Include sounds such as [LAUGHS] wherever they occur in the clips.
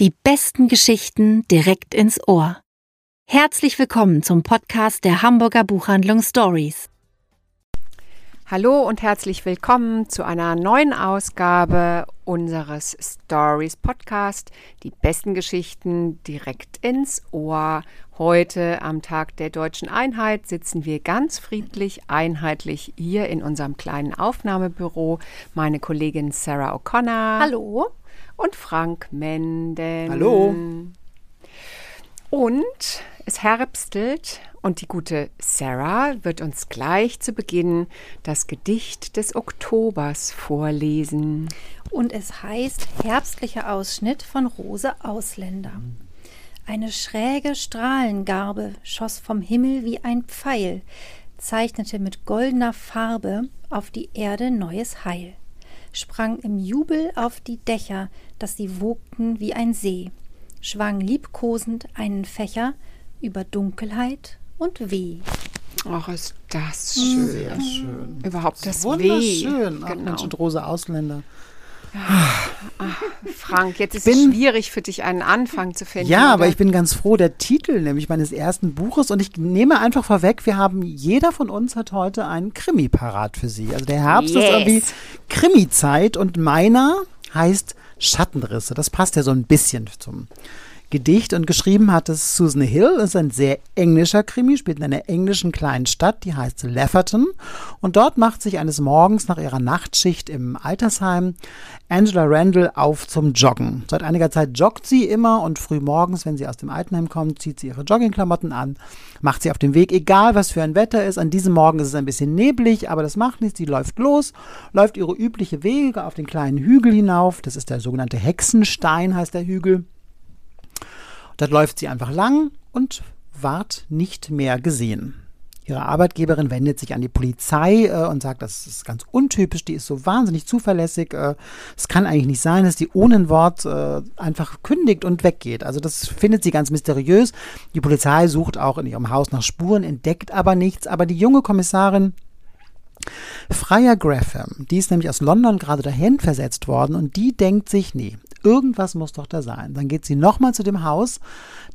Die besten Geschichten direkt ins Ohr. Herzlich willkommen zum Podcast der Hamburger Buchhandlung Stories. Hallo und herzlich willkommen zu einer neuen Ausgabe unseres Stories Podcast. Die besten Geschichten direkt ins Ohr. Heute am Tag der deutschen Einheit sitzen wir ganz friedlich, einheitlich hier in unserem kleinen Aufnahmebüro. Meine Kollegin Sarah O'Connor. Hallo und Frank Menden. Hallo. Und es herbstelt und die gute Sarah wird uns gleich zu Beginn das Gedicht des Oktobers vorlesen. Und es heißt Herbstlicher Ausschnitt von Rose Ausländer. Eine schräge Strahlengarbe schoss vom Himmel wie ein Pfeil, zeichnete mit goldener Farbe auf die Erde neues Heil sprang im Jubel auf die Dächer, dass sie wogten wie ein See, schwang liebkosend einen Fächer über Dunkelheit und Weh. Ach, ist das schön. Sehr schön. Überhaupt das, das Weh. Wunderschön. Ach, Genau. Mensch, und Rose Ausländer. Frank, jetzt ist Bin- es schwierig für dich, einen Anfang zu finden. Ja, aber oder? ich bin ganz froh, der Titel nämlich meines ersten Buches und ich nehme einfach vorweg, wir haben, jeder von uns hat heute einen Krimi parat für Sie. Also der Herbst Yes. ist irgendwie Krimi-Zeit und meiner heißt Schattenrisse. Das passt ja so ein bisschen zum Gedicht und geschrieben hat es Susan Hill. Ist ein sehr englischer Krimi, spielt in einer englischen kleinen Stadt, die heißt Lefferton. Und dort macht sich eines Morgens nach ihrer Nachtschicht im Altersheim Angela Randall auf zum Joggen. Seit einiger Zeit joggt sie immer und früh morgens, wenn sie aus dem Altenheim kommt, zieht sie ihre Joggingklamotten an, macht sie auf dem Weg, egal was für ein Wetter ist. An diesem Morgen ist es ein bisschen neblig, aber das macht nichts. Sie läuft los, läuft ihre übliche Wege auf den kleinen Hügel hinauf. Das ist der sogenannte Hexenstein, heißt der Hügel. Dort läuft sie einfach lang und ward nicht mehr gesehen. Ihre Arbeitgeberin wendet sich an die Polizei äh, und sagt, das ist ganz untypisch, die ist so wahnsinnig zuverlässig. Äh, Es kann eigentlich nicht sein, dass die ohne ein Wort äh, einfach kündigt und weggeht. Also das findet sie ganz mysteriös. Die Polizei sucht auch in ihrem Haus nach Spuren, entdeckt aber nichts. Aber die junge Kommissarin Freya Graham, die ist nämlich aus London gerade dahin versetzt worden und die denkt sich, nee, irgendwas muss doch da sein. Dann geht sie nochmal zu dem Haus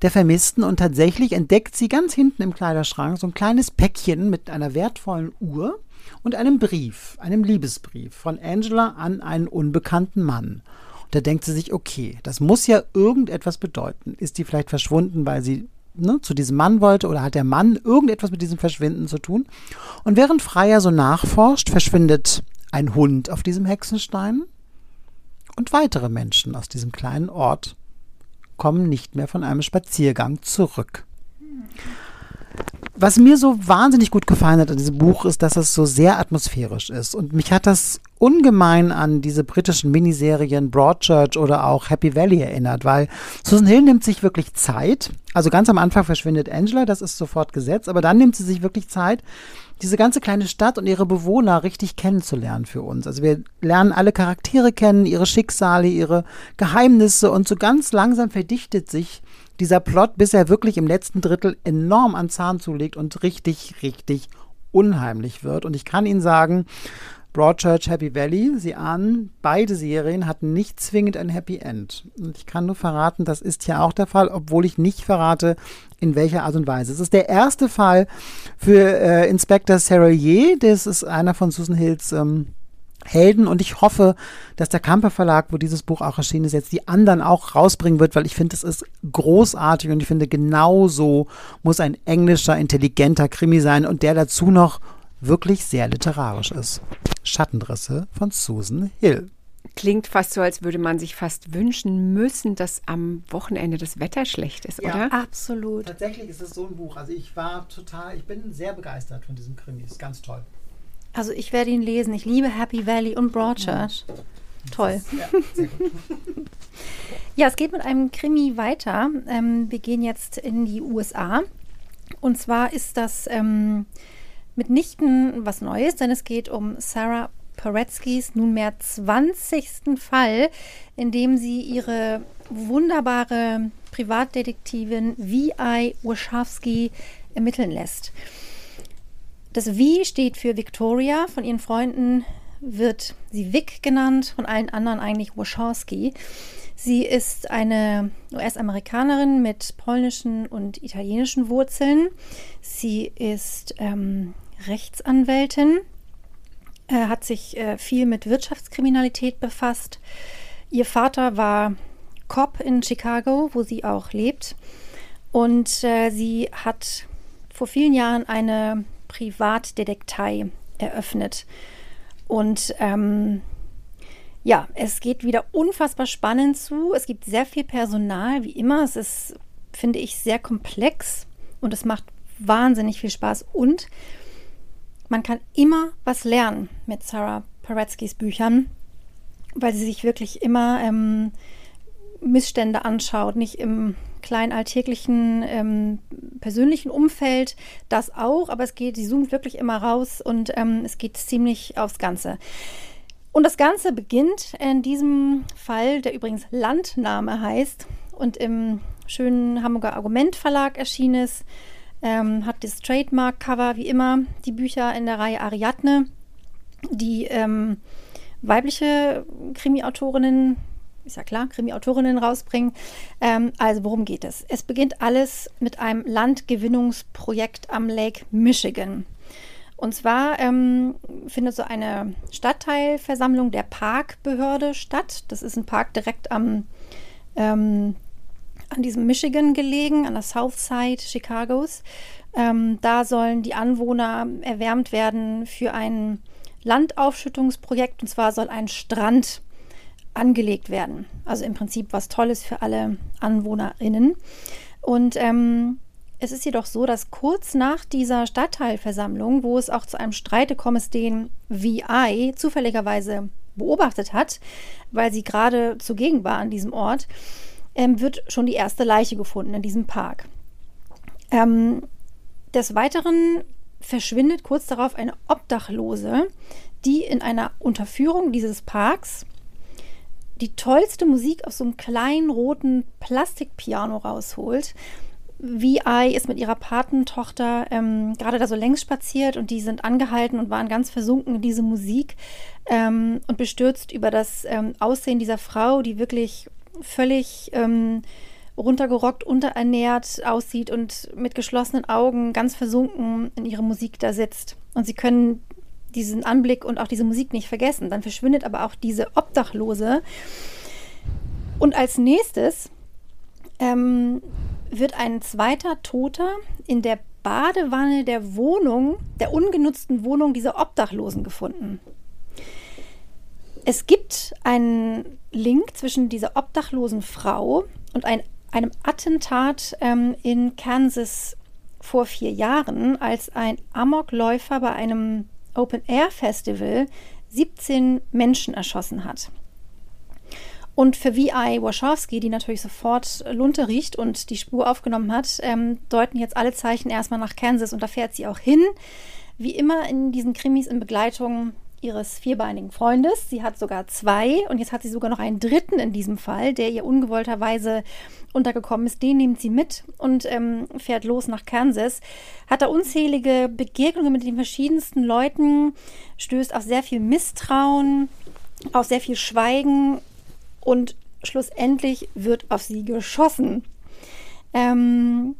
der Vermissten und tatsächlich entdeckt sie ganz hinten im Kleiderschrank so ein kleines Päckchen mit einer wertvollen Uhr und einem Brief, einem Liebesbrief von Angela an einen unbekannten Mann. Und da denkt sie sich, okay, das muss ja irgendetwas bedeuten. Ist die vielleicht verschwunden, weil sie ne, zu diesem Mann wollte oder hat der Mann irgendetwas mit diesem Verschwinden zu tun? Und während Freya so nachforscht, verschwindet ein Hund auf diesem Hexenstein und weitere Menschen aus diesem kleinen Ort kommen nicht mehr von einem Spaziergang zurück. Was mir so wahnsinnig gut gefallen hat an diesem Buch ist, dass es so sehr atmosphärisch ist. Und mich hat das ungemein an diese britischen Miniserien Broadchurch oder auch Happy Valley erinnert, weil Susan Hill nimmt sich wirklich Zeit. Also ganz am Anfang verschwindet Angela, das ist sofort gesetzt, aber dann nimmt sie sich wirklich Zeit, diese ganze kleine Stadt und ihre Bewohner richtig kennenzulernen für uns. Also wir lernen alle Charaktere kennen, ihre Schicksale, ihre Geheimnisse und so ganz langsam verdichtet sich dieser Plot, bis er wirklich im letzten Drittel enorm an Zahn zulegt und richtig, richtig unheimlich wird. Und ich kann Ihnen sagen, Broadchurch, Happy Valley, Sie ahnen, beide Serien hatten nicht zwingend ein Happy End. Und ich kann nur verraten, das ist hier auch der Fall, obwohl ich nicht verrate, in welcher Art und Weise. Es ist der erste Fall für äh, Inspector Serrelier, das ist einer von Susan Hills ähm, Helden und ich hoffe, dass der Kamper Verlag, wo dieses Buch auch erschienen ist, jetzt die anderen auch rausbringen wird, weil ich finde, es ist großartig und ich finde, genau so muss ein englischer, intelligenter Krimi sein und der dazu noch wirklich sehr literarisch ist. Schattenrisse von Susan Hill. Klingt fast so, als würde man sich fast wünschen müssen, dass am Wochenende das Wetter schlecht ist, Ja. oder? Absolut. Tatsächlich ist es so ein Buch. Also ich war total, ich bin sehr begeistert von diesem Krimi. Ist ganz toll. Also ich werde ihn lesen. Ich liebe Happy Valley und Broadchurch. Toll. Ja. [LAUGHS] Ja, es geht mit einem Krimi weiter. Ähm, wir gehen jetzt in die USA. Und zwar ist das ähm, mitnichten was Neues, denn es geht um Sarah Paretsky's nunmehr 20. Fall, in dem sie ihre wunderbare Privatdetektivin V.I. Warshawski ermitteln lässt. Das V steht für Victoria. Von ihren Freunden wird sie Vic genannt, von allen anderen eigentlich Warshawski. Sie ist eine US-Amerikanerin mit polnischen und italienischen Wurzeln. Sie ist ähm, Rechtsanwältin, äh, hat sich äh, viel mit Wirtschaftskriminalität befasst. Ihr Vater war Cop in Chicago, wo sie auch lebt. Und äh, sie hat vor vielen Jahren eine Privatdetektei eröffnet. Und ähm, ja, es geht wieder unfassbar spannend zu. Es gibt sehr viel Personal, wie immer. Es ist, finde ich, sehr komplex und es macht wahnsinnig viel Spaß. Und man kann immer was lernen mit Sarah Paretsky's Büchern, weil sie sich wirklich immer ähm, Missstände anschaut, nicht im kleinen alltäglichen ähm, persönlichen Umfeld, das auch, aber es geht, sie zoomt wirklich immer raus und ähm, es geht ziemlich aufs Ganze. Und das Ganze beginnt in diesem Fall, der übrigens Landname heißt und im schönen Hamburger Argument Verlag erschienen ist, ähm, hat das Trademark-Cover wie immer die Bücher in der Reihe Ariadne, die ähm, weibliche Krimi-Autorinnen ist ja klar, Krimi-Autorinnen rausbringen. Ähm, also worum geht es? Es beginnt alles mit einem Landgewinnungsprojekt am Lake Michigan. Und zwar ähm, findet so eine Stadtteilversammlung der Parkbehörde statt. Das ist ein Park direkt am, ähm, an diesem Michigan gelegen, an der South Side Chicagos. Ähm, da sollen die Anwohner erwärmt werden für ein Landaufschüttungsprojekt. Und zwar soll ein Strand angelegt werden. Also im Prinzip was Tolles für alle AnwohnerInnen. Und ähm, es ist jedoch so, dass kurz nach dieser Stadtteilversammlung, wo es auch zu einem Streit gekommen ist, den VI zufälligerweise beobachtet hat, weil sie gerade zugegen war an diesem Ort, ähm, wird schon die erste Leiche gefunden in diesem Park. Ähm, des Weiteren verschwindet kurz darauf eine Obdachlose, die in einer Unterführung dieses Parks die tollste Musik aus so einem kleinen roten Plastikpiano rausholt. VI ist mit ihrer Patentochter ähm, gerade da so längs spaziert und die sind angehalten und waren ganz versunken in diese Musik ähm, und bestürzt über das ähm, Aussehen dieser Frau, die wirklich völlig ähm, runtergerockt, unterernährt aussieht und mit geschlossenen Augen ganz versunken in ihre Musik da sitzt. Und sie können diesen Anblick und auch diese Musik nicht vergessen. Dann verschwindet aber auch diese Obdachlose. Und als nächstes ähm, wird ein zweiter Toter in der Badewanne der Wohnung, der ungenutzten Wohnung dieser Obdachlosen gefunden. Es gibt einen Link zwischen dieser obdachlosen Frau und ein, einem Attentat ähm, in Kansas vor vier Jahren, als ein Amokläufer bei einem Open Air Festival 17 Menschen erschossen hat. Und für VI Wachowski, die natürlich sofort Lunte riecht und die Spur aufgenommen hat, ähm, deuten jetzt alle Zeichen erstmal nach Kansas und da fährt sie auch hin. Wie immer in diesen Krimis in Begleitung ihres vierbeinigen Freundes. Sie hat sogar zwei und jetzt hat sie sogar noch einen dritten in diesem Fall, der ihr ungewollterweise untergekommen ist. Den nimmt sie mit und ähm, fährt los nach Kansas. Hat da unzählige Begegnungen mit den verschiedensten Leuten, stößt auf sehr viel Misstrauen, auf sehr viel Schweigen und schlussendlich wird auf sie geschossen. Ähm,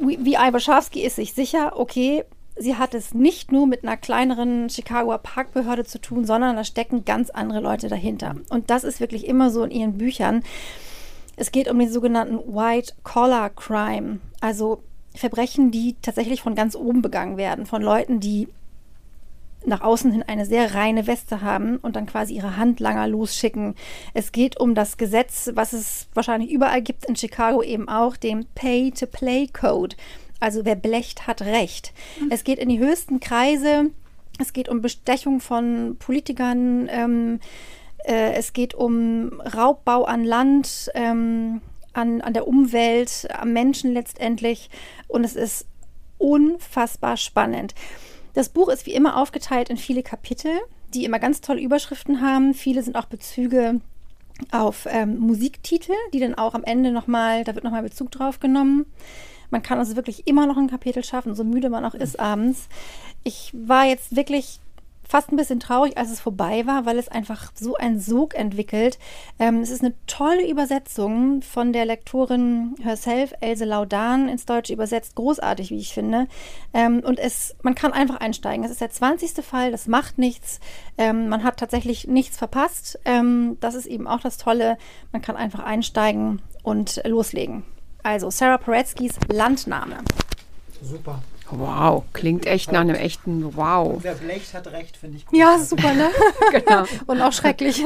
wie Iwaschowski ist sich sicher, okay, sie hat es nicht nur mit einer kleineren Chicagoer Parkbehörde zu tun, sondern da stecken ganz andere Leute dahinter. Und das ist wirklich immer so in ihren Büchern. Es geht um den sogenannten White Collar Crime, also Verbrechen, die tatsächlich von ganz oben begangen werden, von Leuten, die nach außen hin eine sehr reine Weste haben und dann quasi ihre Handlanger losschicken. Es geht um das Gesetz, was es wahrscheinlich überall gibt, in Chicago eben auch, dem Pay-to-Play-Code. Also wer blecht, hat Recht. Mhm. Es geht in die höchsten Kreise. Es geht um Bestechung von Politikern. Ähm, äh, es geht um Raubbau an Land, ähm, an, an der Umwelt, am Menschen letztendlich. Und es ist unfassbar spannend. Das Buch ist wie immer aufgeteilt in viele Kapitel, die immer ganz tolle Überschriften haben. Viele sind auch Bezüge auf ähm, Musiktitel, die dann auch am Ende nochmal, da wird nochmal Bezug drauf genommen. Man kann also wirklich immer noch ein Kapitel schaffen, so müde man auch ist abends. Ich war jetzt wirklich fast ein bisschen traurig, als es vorbei war, weil es einfach so einen Sog entwickelt. Ähm, es ist eine tolle Übersetzung von der Lektorin herself, Else Laudan, ins Deutsche übersetzt. Großartig, wie ich finde. Ähm, und es, man kann einfach einsteigen. Es ist der 20. Fall, das macht nichts. Ähm, man hat tatsächlich nichts verpasst. Ähm, das ist eben auch das Tolle. Man kann einfach einsteigen und loslegen. Also Sarah Paretsky's Landname. Super. Wow, klingt echt nach einem echten Wow. Und wer blecht, hat recht, finde ich gut. Ja, super, ne? [LAUGHS] Genau. Und auch schrecklich.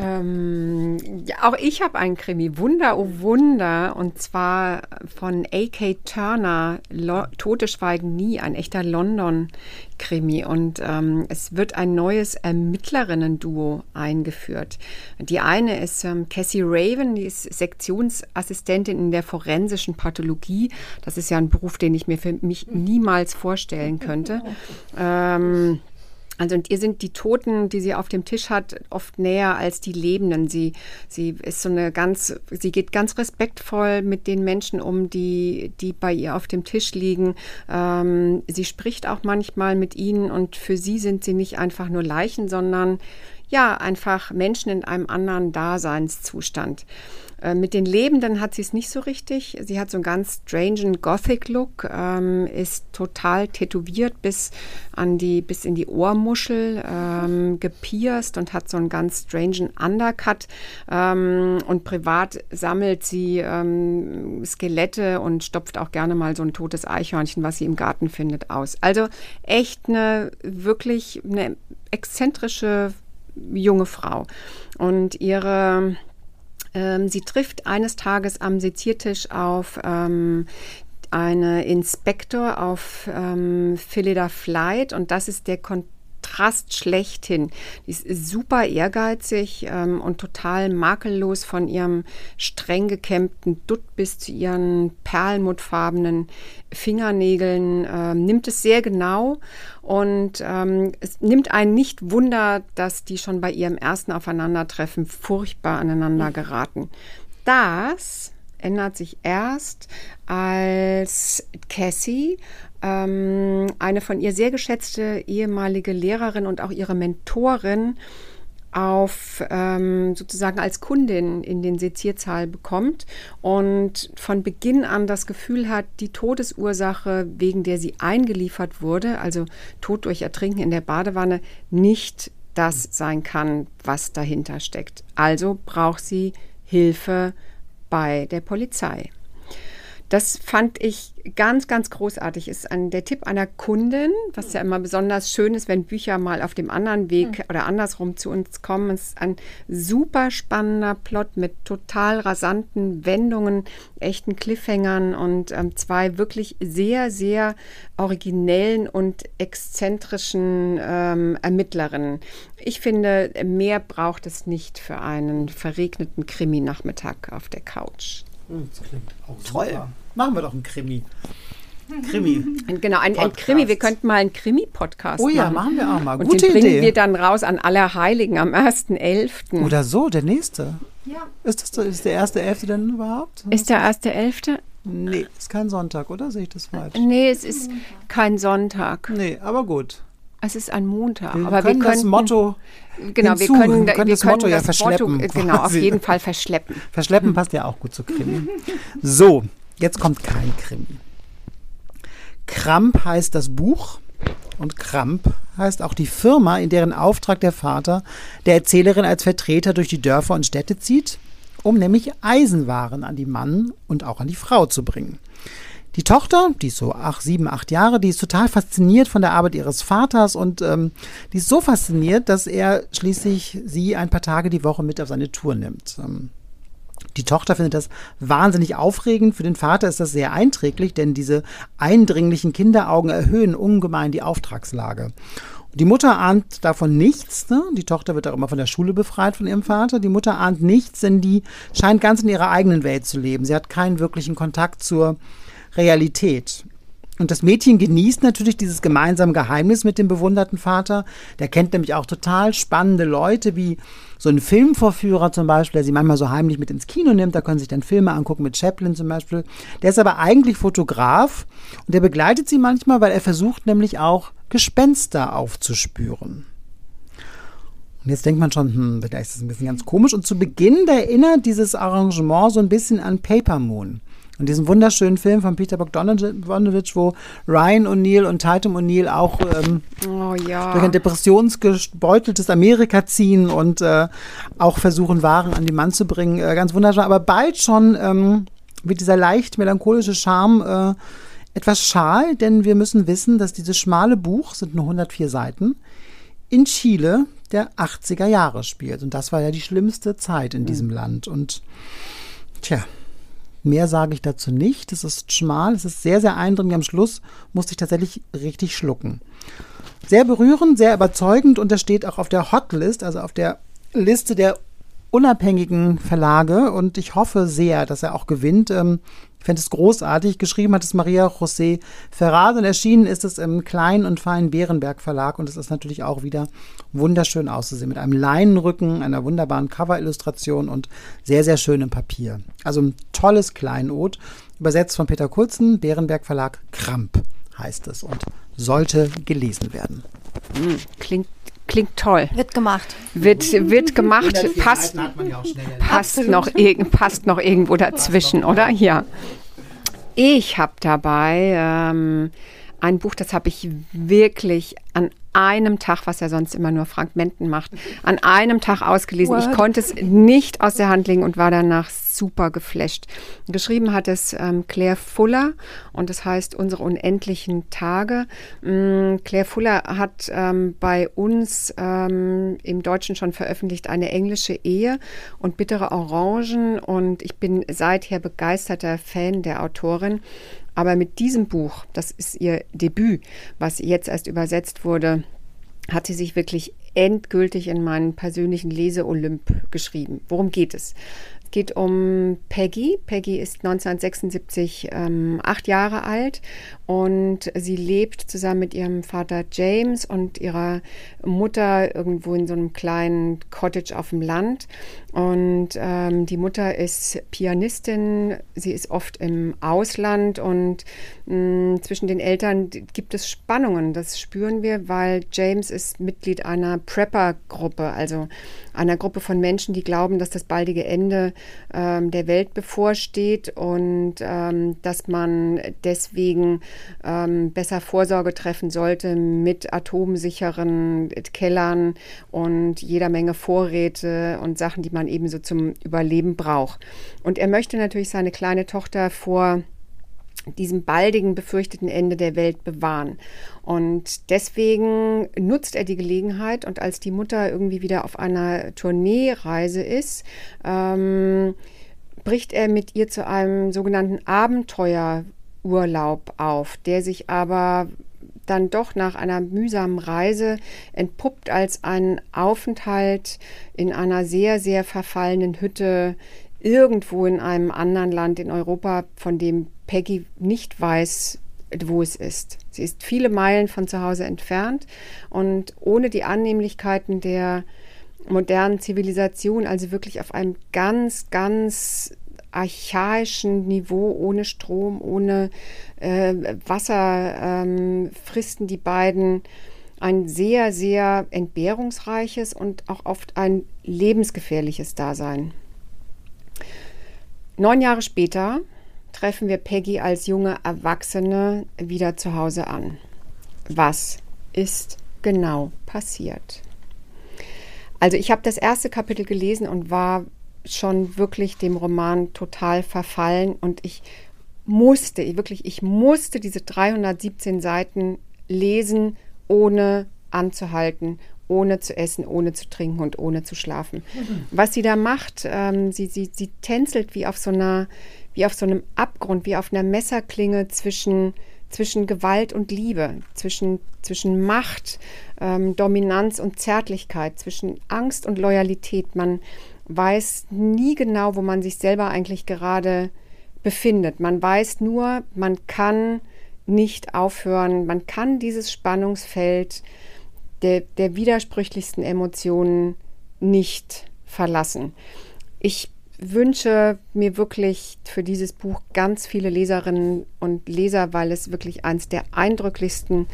Ähm, ja, auch ich habe einen Krimi, Wunder, oh Wunder, und zwar von A.K. Turner, Lo Tote schweigen nie, ein echter London-Krimi. Und ähm, es wird ein neues Ermittlerinnen-Duo eingeführt. Die eine ist ähm, Cassie Raven, die ist Sektionsassistentin in der forensischen Pathologie. Das ist ja ein Beruf, den ich mir für mich niemals vorstellen könnte. [LAUGHS] Ähm, also und ihr sind die Toten, die sie auf dem Tisch hat, oft näher als die Lebenden. Sie, sie ist so eine ganz, sie geht ganz respektvoll mit den Menschen um, die, die bei ihr auf dem Tisch liegen. Ähm, sie spricht auch manchmal mit ihnen und für sie sind sie nicht einfach nur Leichen, sondern ja, einfach Menschen in einem anderen Daseinszustand. Äh, mit den Lebenden hat sie es nicht so richtig. Sie hat so einen ganz strangen Gothic-Look, ähm, ist total tätowiert bis an die, bis in die Ohrmuschel, ähm, gepierst und hat so einen ganz strangen Undercut. Ähm, und privat sammelt sie ähm, Skelette und stopft auch gerne mal so ein totes Eichhörnchen, was sie im Garten findet, aus. Also echt eine wirklich eine exzentrische junge Frau. Und ihre ähm, sie trifft eines Tages am Seziertisch auf ähm, eine Inspektor auf ähm, Phillida Flight und das ist der Kontakt Kontrast schlechthin. Die ist super ehrgeizig ähm, und total makellos von ihrem streng gekämmten Dutt bis zu ihren perlmuttfarbenen Fingernägeln. Ähm, nimmt es sehr genau und ähm, es nimmt einen nicht Wunder, dass die schon bei ihrem ersten Aufeinandertreffen furchtbar aneinander geraten. Das ändert sich erst, als Cassie eine von ihr sehr geschätzte ehemalige Lehrerin und auch ihre Mentorin auf ähm, sozusagen als Kundin in den Seziersaal bekommt und von Beginn an das Gefühl hat, die Todesursache, wegen der sie eingeliefert wurde, also Tod durch Ertrinken in der Badewanne, nicht das sein kann, was dahinter steckt. Also braucht sie Hilfe bei der Polizei. Das fand ich ganz, ganz großartig. Ist ein, der Tipp einer Kundin, was ja immer besonders schön ist, wenn Bücher mal auf dem anderen Weg mhm. oder andersrum zu uns kommen. Es ist ein super spannender Plot mit total rasanten Wendungen, echten Cliffhängern und ähm, zwei wirklich sehr, sehr originellen und exzentrischen ähm, Ermittlerinnen. Ich finde, mehr braucht es nicht für einen verregneten Krimi-Nachmittag auf der Couch. Hm, das klingt auch toll. Super. Machen wir doch einen Krimi. Krimi. [LAUGHS] Genau, ein, ein, Krimi. Wir könnten mal einen Krimi-Podcast machen. Oh ja, machen wir auch mal. Gute Und den bringen Idee. wir dann raus an Allerheiligen am 1.11. Oder so, der nächste. Ja. Ist, das, ist der erste Elfte denn überhaupt? Ist der erste Elfte? Nee, ist kein Sonntag, oder? Sehe ich das falsch? Nee, es ist kein Sonntag. Nee, aber gut. Es ist ein Montag. Wir aber können wir das Motto genau, hinzu. wir können, wir können wir das Motto ja verschleppen. Motto, genau, auf jeden Fall verschleppen. [LAUGHS] Verschleppen passt ja auch gut zu Krimi. So, jetzt kommt kein Krimi. Kramp heißt das Buch und Kramp heißt auch die Firma, in deren Auftrag der Vater der Erzählerin als Vertreter durch die Dörfer und Städte zieht, um nämlich Eisenwaren an die Mann und auch an die Frau zu bringen. Die Tochter, die ist so ach, sieben, acht Jahre, die ist total fasziniert von der Arbeit ihres Vaters und ähm, die ist so fasziniert, dass er schließlich sie ein paar Tage die Woche mit auf seine Tour nimmt. Ähm, die Tochter findet das wahnsinnig aufregend. Für den Vater ist das sehr einträglich, denn diese eindringlichen Kinderaugen erhöhen ungemein die Auftragslage. Die Mutter ahnt davon nichts. Ne? Die Tochter wird auch immer von der Schule befreit von ihrem Vater. Die Mutter ahnt nichts, denn die scheint ganz in ihrer eigenen Welt zu leben. Sie hat keinen wirklichen Kontakt zur Realität. Und das Mädchen genießt natürlich dieses gemeinsame Geheimnis mit dem bewunderten Vater. Der kennt nämlich auch total spannende Leute, wie so ein Filmvorführer zum Beispiel, der sie manchmal so heimlich mit ins Kino nimmt. Da können sie sich dann Filme angucken mit Chaplin zum Beispiel. Der ist aber eigentlich Fotograf und der begleitet sie manchmal, weil er versucht nämlich auch Gespenster aufzuspüren. Und jetzt denkt man schon, hm, vielleicht ist das ein bisschen ganz komisch. Und zu Beginn erinnert dieses Arrangement so ein bisschen an Paper Moon. Und diesen wunderschönen Film von Peter Bogdanovich, wo Ryan O'Neill und Tatum O'Neill auch ähm, oh, ja. durch ein depressionsgebeuteltes Amerika ziehen und äh, auch versuchen, Waren an die Mann zu bringen. Äh, ganz wunderschön. Aber bald schon ähm, wird dieser leicht melancholische Charme äh, etwas schal, denn wir müssen wissen, dass dieses schmale Buch, sind nur 104 Seiten, in Chile der 80er Jahre spielt. Und das war ja die schlimmste Zeit in diesem Land. Und tja, Mehr sage ich dazu nicht. Es ist schmal, es ist sehr, sehr eindringlich. Am Schluss musste ich tatsächlich richtig schlucken. Sehr berührend, sehr überzeugend und das steht auch auf der Hotlist, also auf der Liste der unabhängigen Verlage und ich hoffe sehr, dass er auch gewinnt. Ähm, ich fände es großartig. Geschrieben hat es Maria José Ferraz und erschienen ist es im kleinen und feinen Bärenberg Verlag und es ist natürlich auch wieder wunderschön auszusehen mit einem Leinenrücken, einer wunderbaren Coverillustration und sehr, sehr schönem Papier. Also ein tolles Kleinod, übersetzt von Peter Kurzen, Bärenberg Verlag Kramp heißt es und sollte gelesen werden. Hm, klingt Klingt toll. Wird gemacht. Wird, wird gemacht. Passt, ja passt, noch, passt noch irgendwo dazwischen, oder? Ja. Ich habe dabei ähm, ein Buch, das habe ich wirklich an einem Tag, was ja sonst immer nur Frank Menten macht, an einem Tag ausgelesen. What? Ich konnte es nicht aus der Hand legen und war danach super geflasht. Geschrieben hat es ähm, Claire Fuller und das heißt Unsere unendlichen Tage. Ähm, Claire Fuller hat ähm, bei uns ähm, im Deutschen schon veröffentlicht eine englische Ehe und bittere Orangen und ich bin seither begeisterter Fan der Autorin. Aber mit diesem Buch, das ist ihr Debüt, was jetzt erst übersetzt wurde, hat sie sich wirklich endgültig in meinen persönlichen Lese-Olymp geschrieben. Worum geht es? Es geht um Peggy. Peggy ist 1976 ähm, acht Jahre alt und sie lebt zusammen mit ihrem Vater James und ihrer Mutter irgendwo in so einem kleinen Cottage auf dem Land. Und ähm, die Mutter ist Pianistin, sie ist oft im Ausland und mh, mm, zwischen den Eltern gibt es Spannungen. Das spüren wir, weil James ist Mitglied einer Prepper-Gruppe, also einer Gruppe von Menschen, die glauben, dass das baldige Ende ähm, der Welt bevorsteht und ähm, dass man deswegen ähm, besser Vorsorge treffen sollte mit atomsicheren Kellern und jeder Menge Vorräte und Sachen, die man ebenso zum Überleben braucht. Und er möchte natürlich seine kleine Tochter vor diesem baldigen befürchteten Ende der Welt bewahren. Und deswegen nutzt er die Gelegenheit und als die Mutter irgendwie wieder auf einer Tourneereise ist, ähm, bricht er mit ihr zu einem sogenannten Abenteuerurlaub auf, der sich aber dann doch nach einer mühsamen Reise entpuppt als ein Aufenthalt in einer sehr, sehr verfallenen Hütte irgendwo in einem anderen Land in Europa, von dem Peggy nicht weiß, wo es ist. Sie ist viele Meilen von zu Hause entfernt und ohne die Annehmlichkeiten der modernen Zivilisation, also wirklich auf einem ganz, ganz archaischen Niveau, ohne Strom, ohne äh, Wasser, ähm, fristen die beiden ein sehr, sehr entbehrungsreiches und auch oft ein lebensgefährliches Dasein. Neun Jahre später treffen wir Peggy als junge Erwachsene wieder zu Hause an. Was ist genau passiert? Also ich habe das erste Kapitel gelesen und war schon wirklich dem Roman total verfallen und ich musste, wirklich, ich musste diese 317 Seiten lesen, ohne anzuhalten, ohne zu essen, ohne zu trinken und ohne zu schlafen. Mhm. Was sie da macht, ähm, sie, sie, sie tänzelt wie auf so einer, wie auf so einem Abgrund, wie auf einer Messerklinge zwischen, zwischen Gewalt und Liebe, zwischen, zwischen Macht, ähm, Dominanz und Zärtlichkeit, zwischen Angst und Loyalität. Man weiß nie genau, wo man sich selber eigentlich gerade befindet. Man weiß nur, man kann nicht aufhören, man kann dieses Spannungsfeld der, der widersprüchlichsten Emotionen nicht verlassen. Ich wünsche mir wirklich für dieses Buch ganz viele Leserinnen und Leser, weil es wirklich eines der eindrücklichsten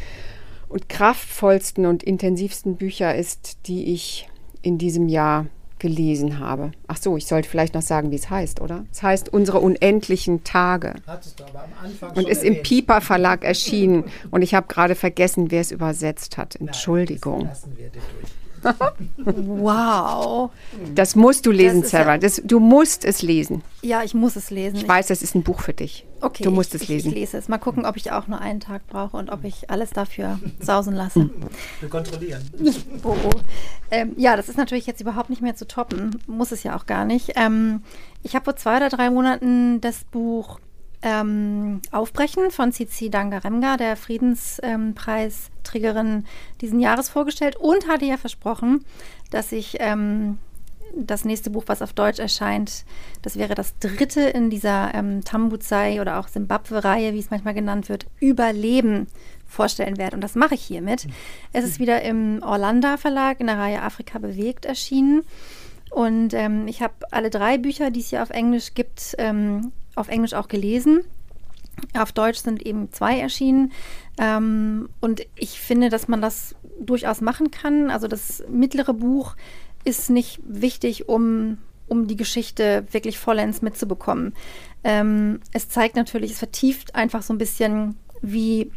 und kraftvollsten und intensivsten Bücher ist, die ich in diesem Jahr gelesen habe. Ach so, ich sollte vielleicht noch sagen, wie es heißt, oder? Es heißt Unsere unendlichen Tage. Hattest du aber am Anfang Und ist im erwähnt. Piper Verlag erschienen. Und ich habe gerade vergessen, wer es übersetzt hat. Nein, Entschuldigung. das lassen wir dir durch. Wow. Das musst du lesen, Das ist ja- Sarah. Das, du musst es lesen. Ja, ich muss es lesen. Ich weiß, das ist ein Buch für dich. Okay, du musst ich, es ich, lesen. Ich lese es. Mal gucken, ob ich auch nur einen Tag brauche und ob ich alles dafür sausen lasse. Wir kontrollieren. [LAUGHS] Oh, oh. Ähm, ja, das ist natürlich jetzt überhaupt nicht mehr zu toppen. Muss es ja auch gar nicht. Ähm, ich habe vor zwei oder drei Monaten das Buch ähm, Aufbrechen von Cici Dangaremga, der Friedenspreisträgerin diesen Jahres vorgestellt und hatte ja versprochen, dass ich ähm, das nächste Buch, was auf Deutsch erscheint, das wäre das dritte in dieser ähm, Tambuzai oder auch Simbabwe-Reihe, wie es manchmal genannt wird, Überleben vorstellen werde. Und das mache ich hiermit. Es ist wieder im Orlando Verlag in der Reihe Afrika bewegt erschienen. Und ähm, ich habe alle drei Bücher, die es hier auf Englisch gibt, ähm, auf Englisch auch gelesen. Auf Deutsch sind eben zwei erschienen. Ähm, und ich finde, dass man das durchaus machen kann. Also das mittlere Buch ist nicht wichtig, um, um die Geschichte wirklich vollends mitzubekommen. Ähm, es zeigt natürlich, es vertieft einfach so ein bisschen, wie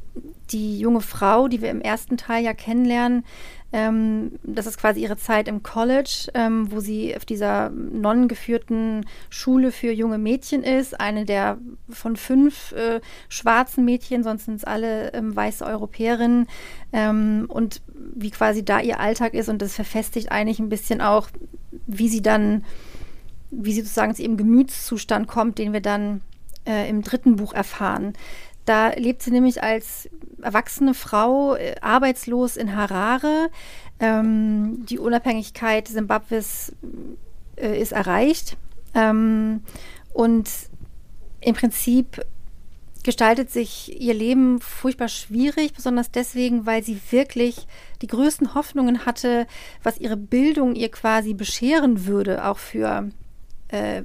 die junge Frau, die wir im ersten Teil ja kennenlernen, ähm, das ist quasi ihre Zeit im College, ähm, wo sie auf dieser nonnengeführten Schule für junge Mädchen ist. Eine der von fünf äh, schwarzen Mädchen, sonst sind es alle ähm, weiße Europäerinnen. Ähm, und wie quasi da ihr Alltag ist. Und das verfestigt eigentlich ein bisschen auch, wie sie dann, wie sie sozusagen zu ihrem Gemütszustand kommt, den wir dann äh, im dritten Buch erfahren. Da lebt sie nämlich als erwachsene Frau äh, arbeitslos in Harare. Ähm, die Unabhängigkeit Simbabwes äh, ist erreicht. Ähm, und im Prinzip gestaltet sich ihr Leben furchtbar schwierig, besonders deswegen, weil sie wirklich die größten Hoffnungen hatte, was ihre Bildung ihr quasi bescheren würde, auch für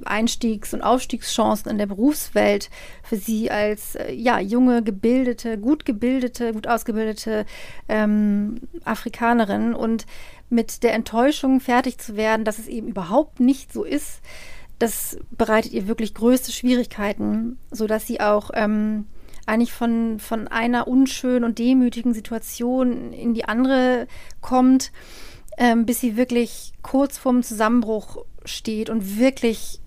Einstiegs- und Aufstiegschancen in der Berufswelt für sie als äh, ja, junge, gebildete, gut gebildete, gut ausgebildete ähm, Afrikanerin und mit der Enttäuschung fertig zu werden, dass es eben überhaupt nicht so ist, das bereitet ihr wirklich größte Schwierigkeiten, sodass sie auch ähm, eigentlich von, von einer unschönen und demütigen Situation in die andere kommt, ähm, bis sie wirklich kurz vorm Zusammenbruch steht und wirklich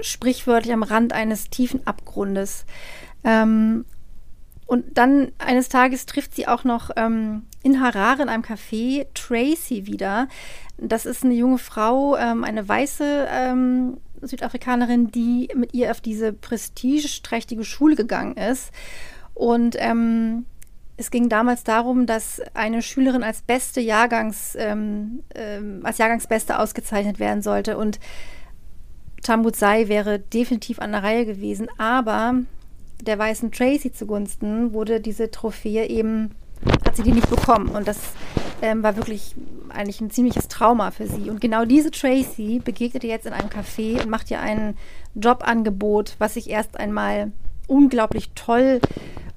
sprichwörtlich am Rand eines tiefen Abgrundes. Ähm, und dann eines Tages trifft sie auch noch ähm, in Harare in einem Café Tracy wieder. Das ist eine junge Frau, ähm, eine weiße ähm, Südafrikanerin, die mit ihr auf diese prestigeträchtige Schule gegangen ist. Und ähm, es ging damals darum, dass eine Schülerin als beste Jahrgangs, ähm, ähm, als Jahrgangsbeste ausgezeichnet werden sollte. Und Tambuzai wäre definitiv an der Reihe gewesen, aber der weißen Tracy zugunsten wurde diese Trophäe eben, hat sie die nicht bekommen. Und das ähm, war wirklich eigentlich ein ziemliches Trauma für sie. Und genau diese Tracy begegnet ihr jetzt in einem Café und macht ihr ein Jobangebot, was sich erst einmal unglaublich toll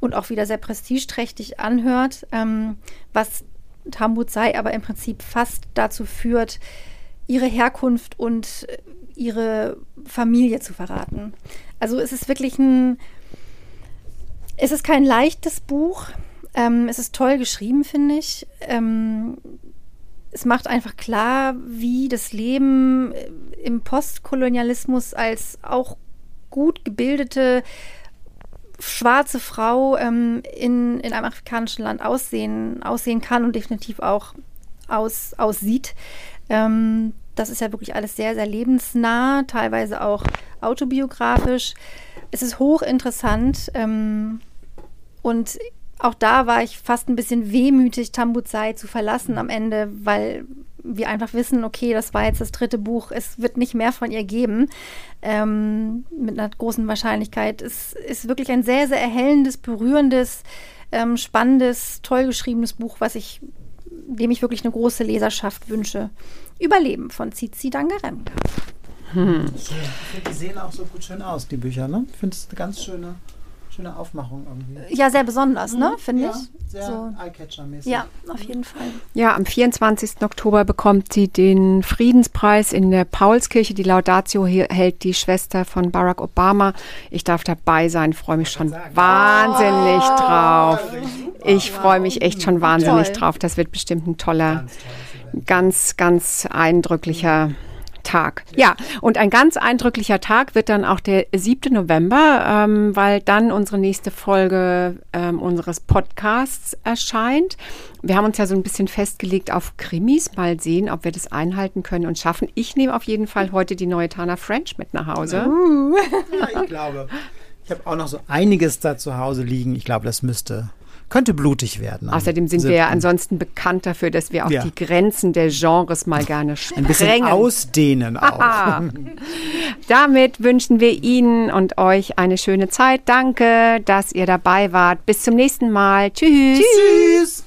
und auch wieder sehr prestigeträchtig anhört, ähm, was Tambuzai aber im Prinzip fast dazu führt, ihre Herkunft und äh, ihre Familie zu verraten. Also es ist wirklich ein, es ist kein leichtes Buch. Ähm, es ist toll geschrieben, finde ich. Ähm, es macht einfach klar, wie das Leben äh, im Postkolonialismus als auch gut gebildete schwarze Frau ähm, in, in einem afrikanischen Land aussehen, aussehen kann und definitiv auch aus, aussieht. Ähm, das ist ja wirklich alles sehr, sehr lebensnah, teilweise auch autobiografisch. Es ist hochinteressant ähm, und auch da war ich fast ein bisschen wehmütig, Tambuzai zu verlassen am Ende, weil wir einfach wissen, okay, das war jetzt das dritte Buch, es wird nicht mehr von ihr geben. Ähm, mit einer großen Wahrscheinlichkeit. Es ist wirklich ein sehr, sehr erhellendes, berührendes, ähm, spannendes, toll geschriebenes Buch, was ich, dem ich wirklich eine große Leserschaft wünsche. Überleben von Zizi Dangaremka. Hm. Ich finde, die sehen auch so gut schön aus, die Bücher, ne? Ich finde es eine ganz schöne, schöne Aufmachung irgendwie. Ja, sehr besonders, ne? Finde ja, ich. sehr So. Eyecatcher-mäßig. Ja, auf jeden Fall. Ja, am 24. Oktober bekommt sie den Friedenspreis in der Paulskirche. Die Laudatio hier hält die Schwester von Barack Obama. Ich darf dabei sein, freue mich schon wahnsinnig drauf. super. Ich freue mich echt schon wahnsinnig Toll. drauf. Das wird bestimmt ein toller, Ganz ganz, ganz eindrücklicher Tag. Ja, und ein ganz eindrücklicher Tag wird dann auch der 7. November, ähm, weil dann unsere nächste Folge ähm, unseres Podcasts erscheint. Wir haben uns ja so ein bisschen festgelegt auf Krimis. Mal sehen, ob wir das einhalten können und schaffen. Ich nehme auf jeden Fall heute die neue Tana French mit nach Hause. [LAUGHS] Ja, ich glaube. Ich habe auch noch so einiges da zu Hause liegen. Ich glaube, das müsste, könnte blutig werden. Außerdem sind wir ja 7.. ansonsten bekannt dafür, dass wir auch Ja. die Grenzen der Genres mal gerne ein bisschen sprengen. ausdehnen auch. [LAUGHS] Damit wünschen wir Ihnen und euch eine schöne Zeit. Danke, dass ihr dabei wart. Bis zum nächsten Mal. Tschüss. Tschüss.